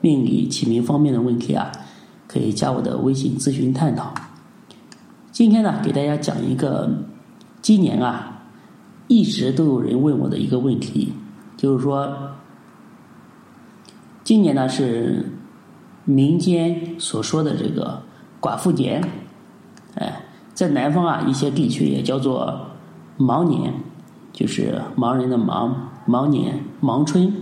命理、起名方面的问题啊，可以加我的微信咨询探讨。今天呢，给大家讲一个今年啊一直都有人问我的一个问题，就是说今年呢是民间所说的这个寡妇年。哎，在南方啊，一些地区也叫做盲年，就是盲人的盲，盲年，盲春。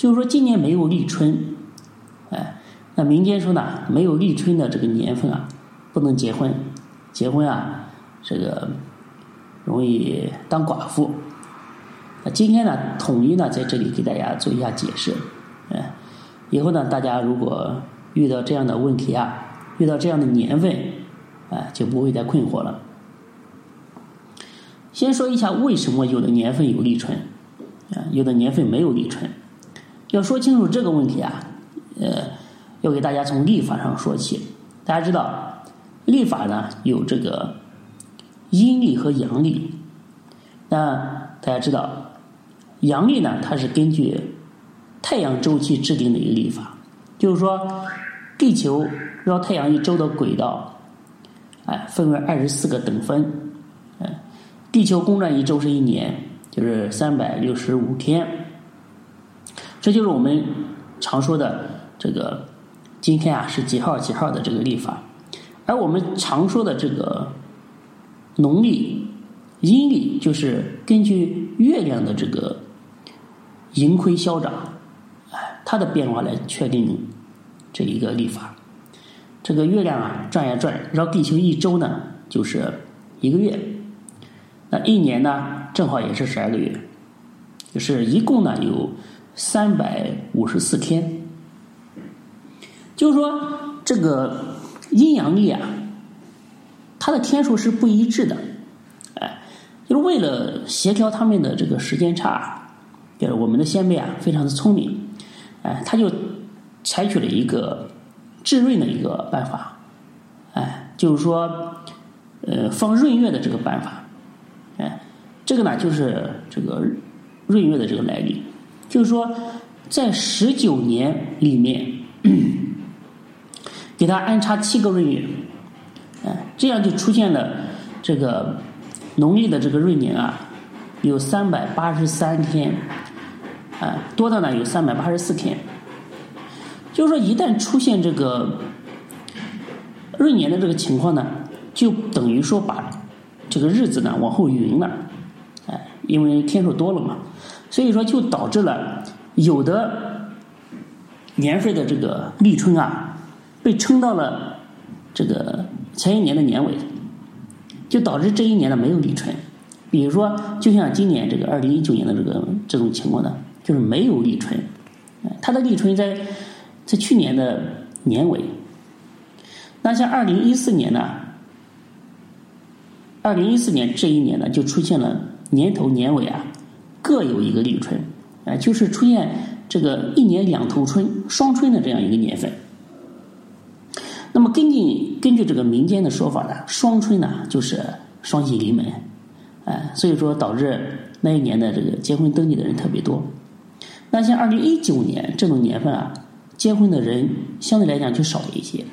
就是说，今年没有立春，哎，那民间说呢，没有立春的这个年份啊，不能结婚，结婚啊，这个容易当寡妇。那今天呢，统一呢，在这里给大家做一下解释，哎，以后呢，大家如果遇到这样的问题啊，遇到这样的年份。哎，就不会再困惑了。先说一下为什么有的年份有立春，啊，有的年份没有立春。要说清楚这个问题啊，呃，要给大家从历法上说起。大家知道，历法呢有这个阴历和阳历。那大家知道，阳历呢，它是根据太阳周期制定的一个历法，就是说，地球绕太阳一周的轨道。哎，分为二十四个等分，哎，地球公转一周是一年，就是三百六十五天，这就是我们常说的这个今天啊是几号几号的这个历法，而我们常说的这个农历、阴历，就是根据月亮的这个盈亏消长，哎，它的变化来确定这一个历法。这个月亮啊转呀转，绕地球一周呢就是一个月，那一年呢正好也是十二个月，就是一共呢有三百五十四天。就是说这个阴阳历啊，它的天数是不一致的，哎，就是为了协调他们的这个时间差，就是我们的先辈啊非常的聪明，哎，他就采取了一个。制闰的一个办法，哎，就是说，呃，放闰月的这个办法，哎，这个呢就是这个闰月的这个来历，就是说，在十九年里面，给他安插七个闰月，哎，这样就出现了这个农历的这个闰年啊，有三百八十三天，啊，多的呢有三百八十四天。就是说，一旦出现这个闰年的这个情况呢，就等于说把这个日子呢往后匀了，哎，因为天数多了嘛，所以说就导致了有的年份的这个立春啊，被撑到了这个前一年的年尾，就导致这一年呢没有立春。比如说，就像今年这个二零一九年的这个这种情况呢，就是没有立春，它的立春在。在去年的年尾，那像二零一四年呢？二零一四年这一年呢，就出现了年头年尾啊，各有一个立春，啊，就是出现这个一年两头春、双春的这样一个年份。那么根据根据这个民间的说法呢，双春呢就是双喜临门，哎，所以说导致那一年的这个结婚登记的人特别多。那像二零一九年这种年份啊。结婚的人相对来讲就少了一些，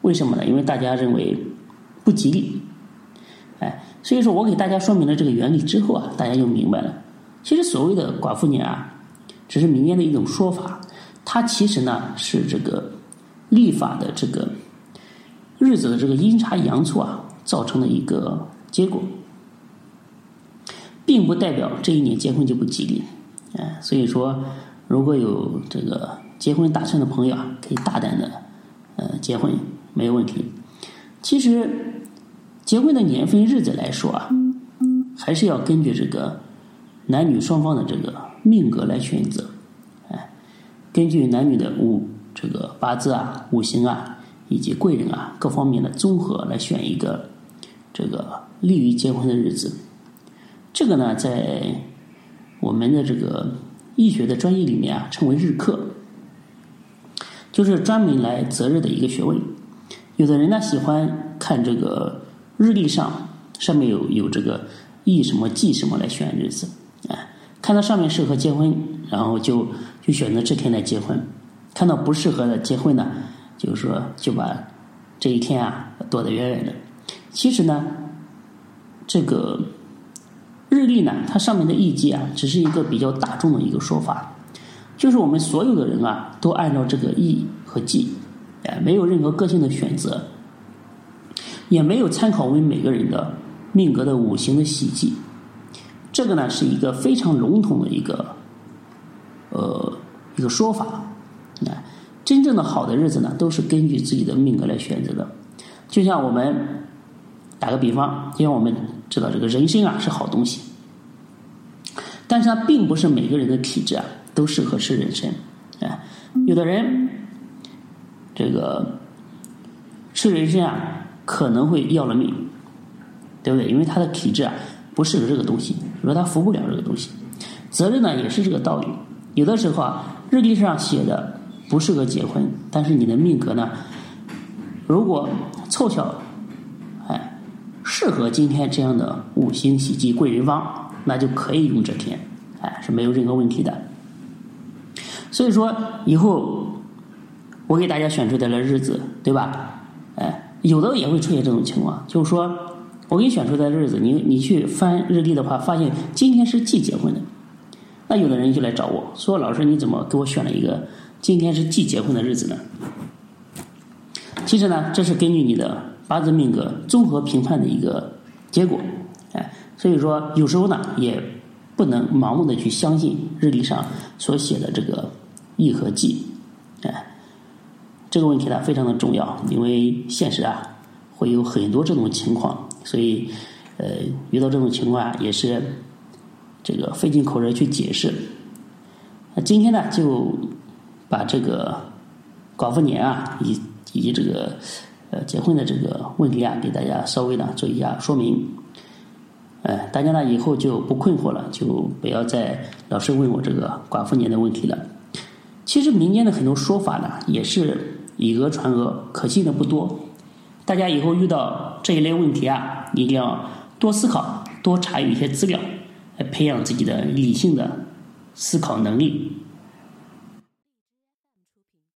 为什么呢？因为大家认为不吉利，哎，所以说我给大家说明了这个原理之后啊，大家就明白了。其实所谓的寡妇年啊，只是民间的一种说法，它其实呢是这个历法的这个日子的这个阴差阳错啊造成的一个结果，并不代表这一年结婚就不吉利，哎，所以说如果有这个。结婚打算的朋友啊，可以大胆的呃结婚，没有问题。其实结婚的年份日子来说啊，还是要根据这个男女双方的这个命格来选择。哎，根据男女的五这个八字啊、五行啊以及贵人啊各方面的综合来选一个这个利于结婚的日子。这个呢，在我们的这个易学的专业里面啊，称为日课，就是专门来择日的一个学问。有的人呢喜欢看这个日历上上面有有这个易什么忌什么来选日子，看到上面适合结婚，然后就就选择这天来结婚；看到不适合的结婚呢，就是说就把这一天啊躲得远远的。其实呢，这个。日历呢，它上面的易记啊，只是一个比较大众的一个说法，就是我们所有的人啊，都按照这个易和记，哎，没有任何个性的选择，也没有参考我们每个人的命格的五行的喜忌，这个呢是一个非常笼统的一个，呃，一个说法，啊，真正的好的日子呢，都是根据自己的命格来选择的，就像我们。打个比方，因为我们知道这个人参啊是好东西，但是它并不是每个人的体质啊都适合吃人参，啊，有的人这个吃人参啊可能会要了命，对不对？因为他的体质啊不适合这个东西，说他服不了这个东西。责任呢也是这个道理，有的时候啊日历上写的不适合结婚，但是你的命格呢，如果凑巧。哎适合今天这样的五星喜忌贵人方，那就可以用这天，哎，是没有任何问题的。所以说，以后我给大家选出来的日子，对吧？哎，有的也会出现这种情况，就是说我给你选出的日子，你你去翻日历的话，发现今天是忌结婚的，那有的人就来找我说：“老师，你怎么给我选了一个今天是忌结婚的日子呢？”其实呢，这是根据你的。八字命格综合评判的一个结果，哎，所以说有时候呢，也不能盲目的去相信日历上所写的这个易和忌，哎，这个问题呢非常的重要，因为现实啊会有很多这种情况，所以呃遇到这种情况也是这个费尽口舌去解释。那今天呢就把这个寡妇年啊以以及这个。呃，结婚的这个问题啊，给大家稍微呢做一下说明。呃，大家呢以后就不困惑了，就不要再老是问我这个寡妇年的问题了。其实民间的很多说法呢，也是以讹传讹，可信的不多。大家以后遇到这一类问题啊，一定要多思考，多查阅一些资料，来培养自己的理性的思考能力。